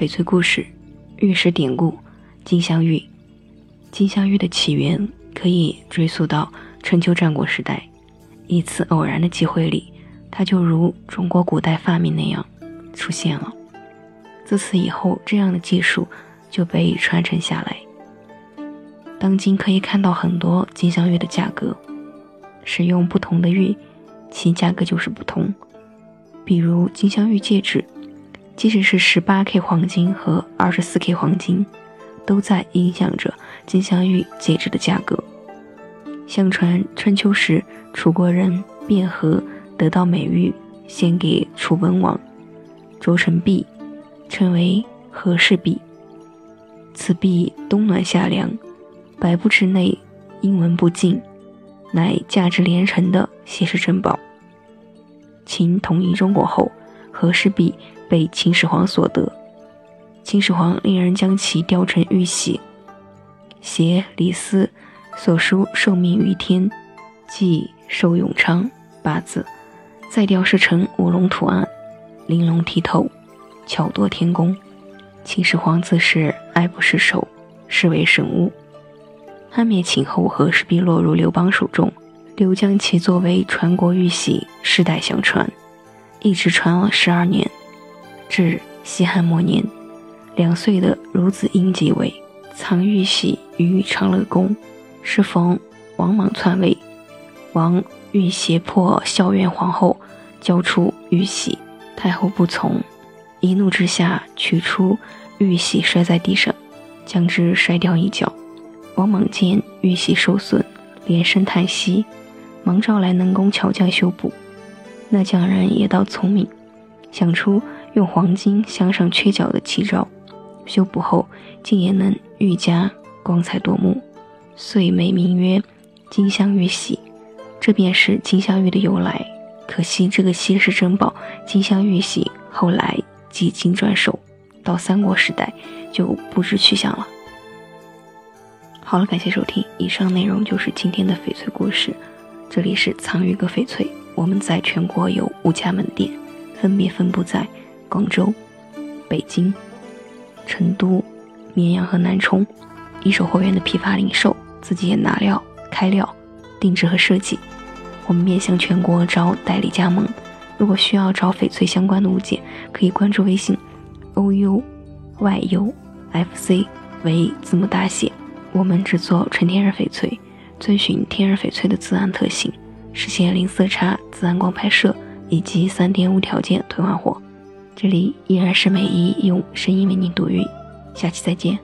翡翠故事，玉石典故，金镶玉。金镶玉的起源可以追溯到春秋战国时代，一次偶然的机会里，它就如中国古代发明那样出现了。自此以后，这样的技术就被传承下来。当今可以看到很多金镶玉的价格，使用不同的玉，其价格就是不同。比如金镶玉戒指，即使是十八 K 黄金和二十四 K 黄金，都在影响着金镶玉戒指的价格。相传春秋时，楚国人卞和得到美玉，献给楚文王，铸成璧。称为和氏璧，此璧冬暖夏凉，百步之内阴文不进，乃价值连城的稀世珍宝。秦统一中国后，和氏璧被秦始皇所得，秦始皇令人将其雕成玉玺，写李斯所书“受命于天，即寿永昌”八字，再雕饰成五龙图案，玲珑剔透。巧夺天工，秦始皇自是爱不释手，视为神物。汉灭秦后，和氏璧落入刘邦手中，刘将其作为传国玉玺，世代相传，一直传了十二年。至西汉末年，两岁的孺子婴即位，藏玉玺于长乐宫。适逢王莽篡位，王欲胁迫孝元皇后交出玉玺，太后不从。一怒之下，取出玉玺摔在地上，将之摔掉一角。王莽见玉玺受损，连声叹息，忙召来能工巧匠修补。那匠人也倒聪明，想出用黄金镶上缺角的奇招，修补后竟也能愈加光彩夺目，遂美名曰金镶玉玺。这便是金镶玉的由来。可惜这个稀世珍宝金镶玉玺后来。几经转手，到三国时代就不知去向了。好了，感谢收听，以上内容就是今天的翡翠故事。这里是藏玉阁翡翠，我们在全国有五家门店，分别分布在广州、北京、成都、绵阳和南充，一手货源的批发零售，自己也拿料、开料、定制和设计。我们面向全国招代理加盟。如果需要找翡翠相关的物件，可以关注微信 o u y u f c 为字母大写。我们只做纯天然翡翠，遵循天然翡翠的自然特性，实现零色差、自然光拍摄以及三点无条件退换货。这里依然是美一用声音为您读韵，下期再见。